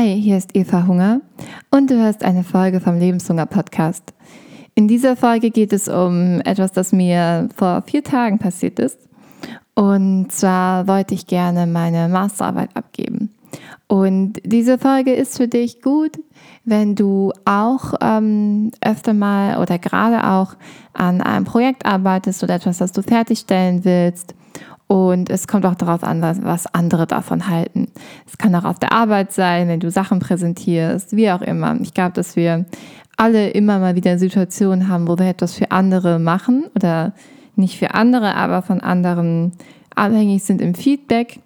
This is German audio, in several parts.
Hi, hier ist Eva Hunger und du hörst eine Folge vom Lebenshunger Podcast. In dieser Folge geht es um etwas, das mir vor vier Tagen passiert ist. Und zwar wollte ich gerne meine Masterarbeit abgeben. Und diese Folge ist für dich gut, wenn du auch ähm, öfter mal oder gerade auch an einem Projekt arbeitest oder etwas, das du fertigstellen willst und es kommt auch darauf an, was andere davon halten. Es kann auch auf der Arbeit sein, wenn du Sachen präsentierst, wie auch immer. Ich glaube, dass wir alle immer mal wieder Situationen haben, wo wir etwas für andere machen oder nicht für andere, aber von anderen abhängig sind im Feedback.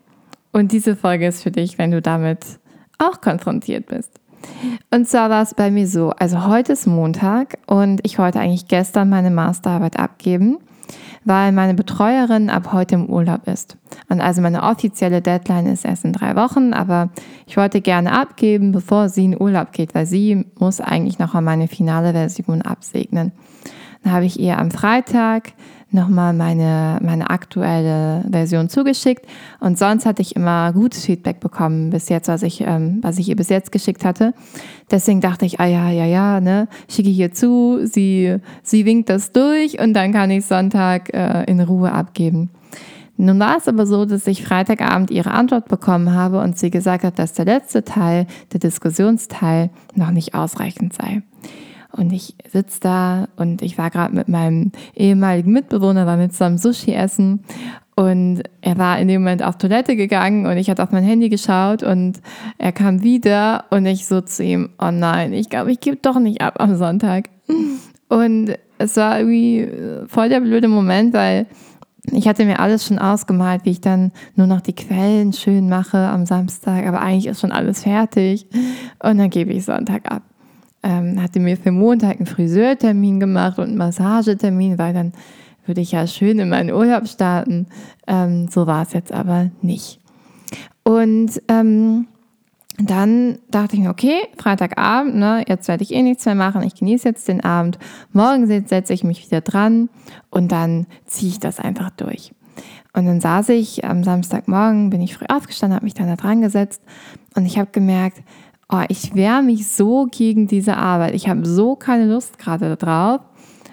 Und diese Folge ist für dich, wenn du damit auch konfrontiert bist. Und zwar war es bei mir so, also heute ist Montag und ich wollte eigentlich gestern meine Masterarbeit abgeben weil meine Betreuerin ab heute im Urlaub ist. Und also meine offizielle Deadline ist erst in drei Wochen, aber ich wollte gerne abgeben, bevor sie in Urlaub geht, weil sie muss eigentlich noch mal meine finale Version absegnen. Dann habe ich ihr am Freitag nochmal meine, meine aktuelle Version zugeschickt. Und sonst hatte ich immer gutes Feedback bekommen bis jetzt, was ich, ähm, was ich ihr bis jetzt geschickt hatte. Deswegen dachte ich, ah ja, ja, ja, ne, schicke ich ihr zu, sie, sie winkt das durch und dann kann ich Sonntag äh, in Ruhe abgeben. Nun war es aber so, dass ich Freitagabend ihre Antwort bekommen habe und sie gesagt hat, dass der letzte Teil, der Diskussionsteil, noch nicht ausreichend sei. Und ich sitze da und ich war gerade mit meinem ehemaligen Mitbewohner, war mit zusammen Sushi essen. Und er war in dem Moment auf Toilette gegangen und ich hatte auf mein Handy geschaut und er kam wieder und ich so zu ihm, oh nein, ich glaube, ich gebe doch nicht ab am Sonntag. Und es war irgendwie voll der blöde Moment, weil ich hatte mir alles schon ausgemalt, wie ich dann nur noch die Quellen schön mache am Samstag, aber eigentlich ist schon alles fertig. Und dann gebe ich Sonntag ab ähm, hatte mir für Montag einen Friseurtermin gemacht und einen Massagetermin, weil dann würde ich ja schön in meinen Urlaub starten. Ähm, so war es jetzt aber nicht. Und ähm, dann dachte ich mir, okay, Freitagabend, ne, jetzt werde ich eh nichts mehr machen, ich genieße jetzt den Abend. Morgen setze ich mich wieder dran und dann ziehe ich das einfach durch. Und dann saß ich am Samstagmorgen, bin ich früh aufgestanden, habe mich dann da dran gesetzt und ich habe gemerkt, oh, ich wehre mich so gegen diese Arbeit. Ich habe so keine Lust gerade drauf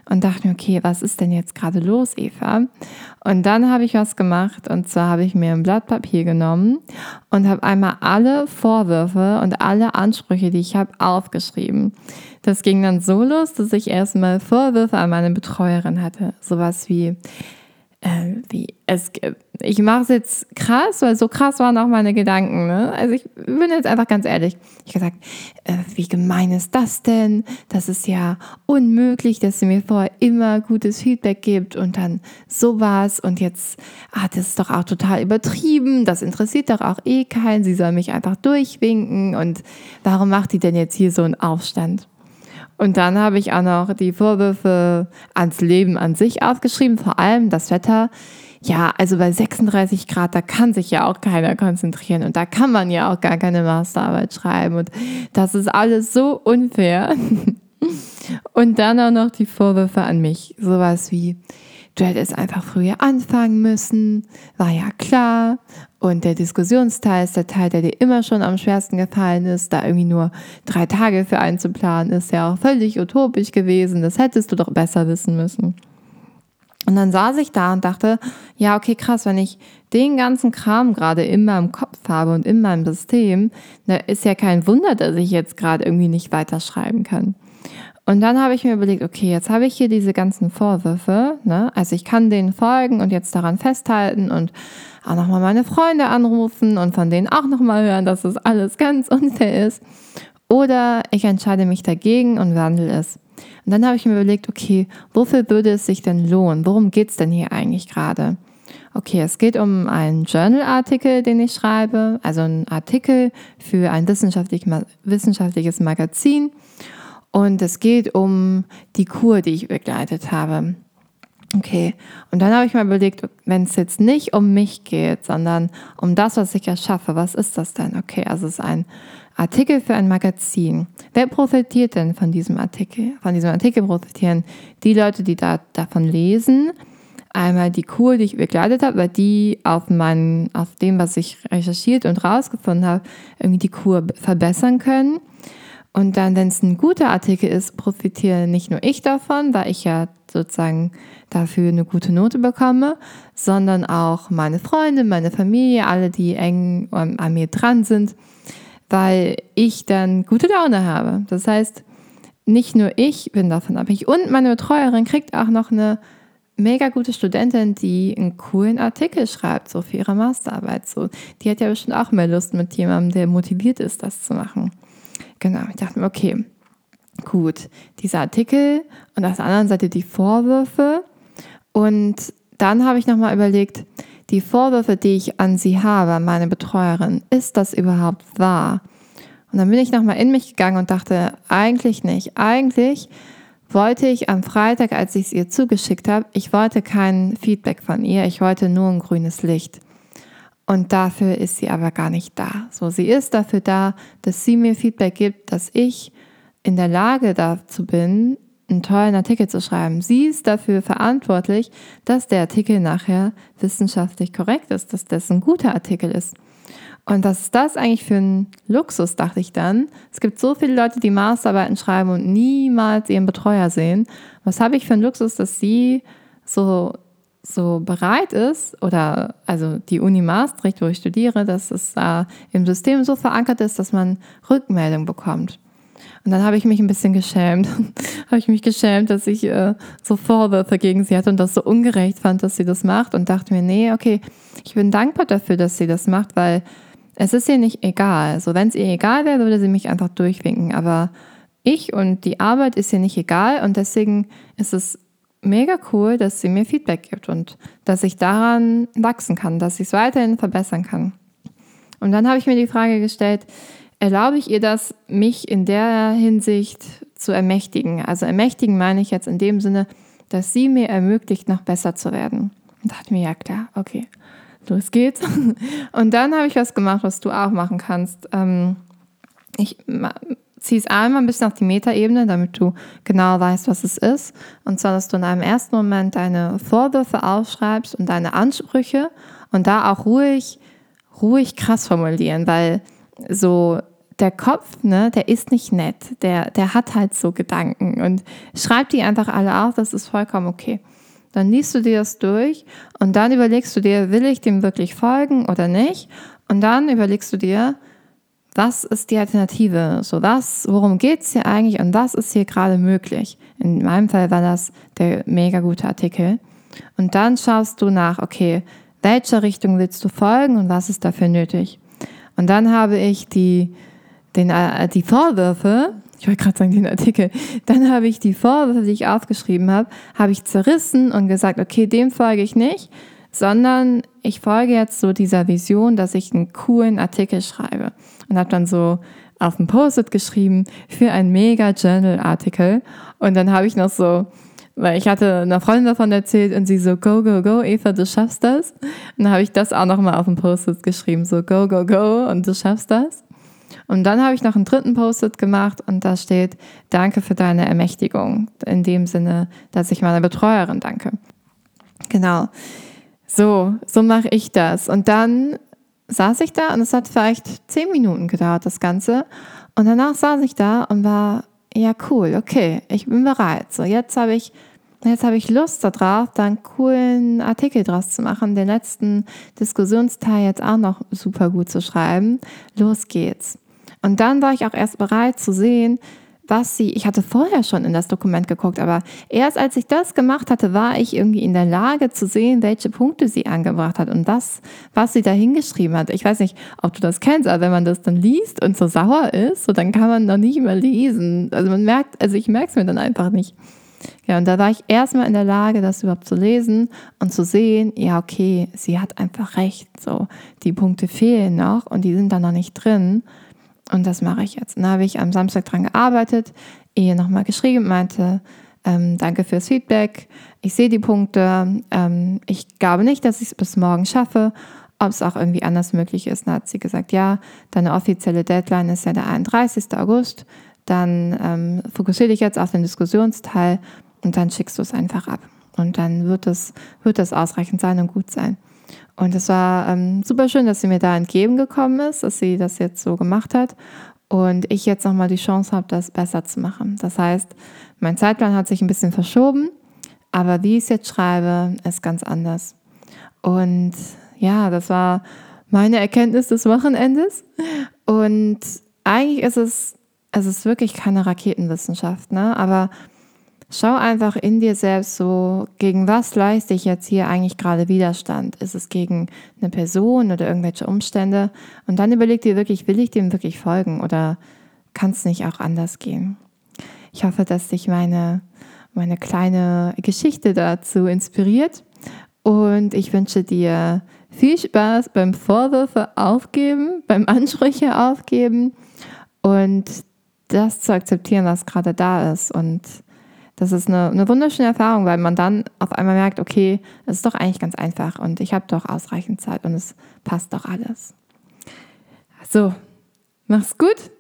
und dachte mir, okay, was ist denn jetzt gerade los, Eva? Und dann habe ich was gemacht und zwar habe ich mir ein Blatt Papier genommen und habe einmal alle Vorwürfe und alle Ansprüche, die ich habe, aufgeschrieben. Das ging dann so los, dass ich erstmal Vorwürfe an meine Betreuerin hatte. Sowas wie, äh, wie es, ich mache es jetzt krass, weil so krass waren auch meine Gedanken. Ne? Also ich bin jetzt einfach ganz ehrlich. Ich gesagt, äh, wie gemein ist das denn? Das ist ja unmöglich, dass sie mir vorher immer gutes Feedback gibt und dann sowas und jetzt, ah, ist doch auch total übertrieben. Das interessiert doch auch eh keinen. Sie soll mich einfach durchwinken und warum macht die denn jetzt hier so einen Aufstand? Und dann habe ich auch noch die Vorwürfe ans Leben an sich aufgeschrieben, vor allem das Wetter. Ja, also bei 36 Grad, da kann sich ja auch keiner konzentrieren und da kann man ja auch gar keine Masterarbeit schreiben und das ist alles so unfair. Und dann auch noch die Vorwürfe an mich, sowas wie, du hättest einfach früher anfangen müssen, war ja klar. Und der Diskussionsteil ist der Teil, der dir immer schon am schwersten gefallen ist, da irgendwie nur drei Tage für einzuplanen, ist ja auch völlig utopisch gewesen. Das hättest du doch besser wissen müssen. Und dann saß ich da und dachte, ja, okay, krass, wenn ich den ganzen Kram gerade in meinem Kopf habe und in meinem System, da ist ja kein Wunder, dass ich jetzt gerade irgendwie nicht weiterschreiben kann. Und dann habe ich mir überlegt, okay, jetzt habe ich hier diese ganzen Vorwürfe, ne? Also ich kann denen folgen und jetzt daran festhalten und auch nochmal meine Freunde anrufen und von denen auch nochmal hören, dass das alles ganz unfair ist. Oder ich entscheide mich dagegen und wandle es. Und dann habe ich mir überlegt, okay, wofür würde es sich denn lohnen? Worum geht es denn hier eigentlich gerade? Okay, es geht um einen Journal-Artikel, den ich schreibe, also einen Artikel für ein wissenschaftliches Magazin. Und es geht um die Kur, die ich begleitet habe. Okay, und dann habe ich mir überlegt, wenn es jetzt nicht um mich geht, sondern um das, was ich erschaffe, was ist das denn? Okay, also es ist ein Artikel für ein Magazin. Wer profitiert denn von diesem Artikel? Von diesem Artikel profitieren die Leute, die da, davon lesen, Einmal die Kur, die ich begleitet habe, weil die auf, mein, auf dem, was ich recherchiert und rausgefunden habe, irgendwie die Kur verbessern können. Und dann, wenn es ein guter Artikel ist, profitiere nicht nur ich davon, weil ich ja sozusagen dafür eine gute Note bekomme, sondern auch meine Freunde, meine Familie, alle, die eng an mir dran sind, weil ich dann gute Laune habe. Das heißt, nicht nur ich bin davon abhängig und meine Betreuerin kriegt auch noch eine mega gute Studentin, die einen coolen Artikel schreibt, so für ihre Masterarbeit. So, die hat ja bestimmt auch mehr Lust mit jemandem, der motiviert ist, das zu machen. Genau, ich dachte mir, okay, gut, dieser Artikel und auf der anderen Seite die Vorwürfe. Und dann habe ich nochmal überlegt, die Vorwürfe, die ich an sie habe, meine Betreuerin, ist das überhaupt wahr? Und dann bin ich nochmal in mich gegangen und dachte, eigentlich nicht. Eigentlich wollte ich am Freitag, als ich es ihr zugeschickt habe, ich wollte kein Feedback von ihr, ich wollte nur ein grünes Licht. Und dafür ist sie aber gar nicht da. So, sie ist dafür da, dass sie mir Feedback gibt, dass ich in der Lage dazu bin, einen tollen Artikel zu schreiben. Sie ist dafür verantwortlich, dass der Artikel nachher wissenschaftlich korrekt ist, dass das ein guter Artikel ist. Und was ist das eigentlich für ein Luxus, dachte ich dann. Es gibt so viele Leute, die Masterarbeiten schreiben und niemals ihren Betreuer sehen. Was habe ich für einen Luxus, dass sie so, so bereit ist, oder also die Uni Maastricht, wo ich studiere, dass es äh, im System so verankert ist, dass man Rückmeldung bekommt. Und dann habe ich mich ein bisschen geschämt. habe ich mich geschämt, dass ich äh, so Vorwürfe gegen sie hatte und das so ungerecht fand, dass sie das macht und dachte mir, nee, okay, ich bin dankbar dafür, dass sie das macht, weil es ist ihr nicht egal. So, wenn es ihr egal wäre, würde sie mich einfach durchwinken. Aber ich und die Arbeit ist ihr nicht egal und deswegen ist es mega cool, dass sie mir Feedback gibt und dass ich daran wachsen kann, dass ich es weiterhin verbessern kann. Und dann habe ich mir die Frage gestellt, erlaube ich ihr das, mich in der Hinsicht zu ermächtigen? Also ermächtigen meine ich jetzt in dem Sinne, dass sie mir ermöglicht, noch besser zu werden. Und dachte mir, ja klar, okay los geht's. Und dann habe ich was gemacht, was du auch machen kannst. Ähm, ich ziehe es einmal ein bisschen auf die Metaebene, damit du genau weißt, was es ist. Und zwar, dass du in einem ersten Moment deine Vorwürfe aufschreibst und deine Ansprüche und da auch ruhig, ruhig krass formulieren, weil so der Kopf, ne, der ist nicht nett, der, der hat halt so Gedanken und schreib die einfach alle auf, das ist vollkommen okay. Dann liest du dir das durch und dann überlegst du dir, will ich dem wirklich folgen oder nicht? Und dann überlegst du dir, was ist die Alternative? So was, worum geht es hier eigentlich und was ist hier gerade möglich? In meinem Fall war das der mega gute Artikel. Und dann schaust du nach, okay, welcher Richtung willst du folgen und was ist dafür nötig? Und dann habe ich die, den, äh, die Vorwürfe ich wollte gerade sagen, den Artikel. Dann habe ich die Vorwürfe, die ich aufgeschrieben habe, habe ich zerrissen und gesagt, okay, dem folge ich nicht, sondern ich folge jetzt so dieser Vision, dass ich einen coolen Artikel schreibe. Und habe dann so auf dem Post-it geschrieben für einen Mega-Journal-Artikel. Und dann habe ich noch so, weil ich hatte einer Freundin davon erzählt und sie so, go, go, go, Eva, du schaffst das. Und dann habe ich das auch nochmal auf dem Post-it geschrieben, so, go, go, go und du schaffst das. Und dann habe ich noch einen dritten Post-it gemacht und da steht, danke für deine Ermächtigung. In dem Sinne, dass ich meiner Betreuerin danke. Genau. So, so mache ich das. Und dann saß ich da und es hat vielleicht zehn Minuten gedauert, das Ganze. Und danach saß ich da und war, ja, cool, okay, ich bin bereit. So, jetzt habe ich, jetzt habe ich Lust darauf, da einen coolen Artikel draus zu machen, den letzten Diskussionsteil jetzt auch noch super gut zu schreiben. Los geht's. Und dann war ich auch erst bereit zu sehen, was sie, ich hatte vorher schon in das Dokument geguckt, aber erst als ich das gemacht hatte, war ich irgendwie in der Lage zu sehen, welche Punkte sie angebracht hat und das, was sie da hingeschrieben hat. Ich weiß nicht, ob du das kennst, aber wenn man das dann liest und so sauer ist, so dann kann man noch nicht mehr lesen. Also man merkt, also ich merke es mir dann einfach nicht. Ja, und da war ich erstmal in der Lage, das überhaupt zu lesen und zu sehen, ja, okay, sie hat einfach recht. So, die Punkte fehlen noch und die sind da noch nicht drin. Und das mache ich jetzt. Und da habe ich am Samstag dran gearbeitet, ihr nochmal geschrieben, meinte, ähm, danke fürs Feedback. Ich sehe die Punkte. Ähm, ich glaube nicht, dass ich es bis morgen schaffe. Ob es auch irgendwie anders möglich ist. Dann hat sie gesagt, ja, deine offizielle Deadline ist ja der 31. August. Dann ähm, fokussiere dich jetzt auf den Diskussionsteil und dann schickst du es einfach ab. Und dann wird es, wird das ausreichend sein und gut sein. Und es war ähm, super schön, dass sie mir da entgegengekommen ist, dass sie das jetzt so gemacht hat und ich jetzt nochmal die Chance habe, das besser zu machen. Das heißt, mein Zeitplan hat sich ein bisschen verschoben, aber wie ich es jetzt schreibe, ist ganz anders. Und ja, das war meine Erkenntnis des Wochenendes. Und eigentlich ist es, es ist wirklich keine Raketenwissenschaft, ne? aber Schau einfach in dir selbst so, gegen was leiste ich jetzt hier eigentlich gerade Widerstand? Ist es gegen eine Person oder irgendwelche Umstände? Und dann überleg dir wirklich, will ich dem wirklich folgen oder kann es nicht auch anders gehen? Ich hoffe, dass dich meine, meine kleine Geschichte dazu inspiriert und ich wünsche dir viel Spaß beim Vorwürfe aufgeben, beim Ansprüche aufgeben und das zu akzeptieren, was gerade da ist und das ist eine, eine wunderschöne Erfahrung, weil man dann auf einmal merkt, okay, es ist doch eigentlich ganz einfach und ich habe doch ausreichend Zeit und es passt doch alles. So, mach's gut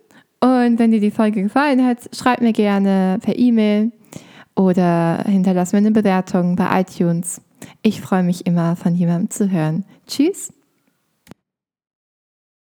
und wenn dir die Folge gefallen hat, schreib mir gerne per E-Mail oder hinterlass mir eine Bewertung bei iTunes. Ich freue mich immer, von jemandem zu hören. Tschüss.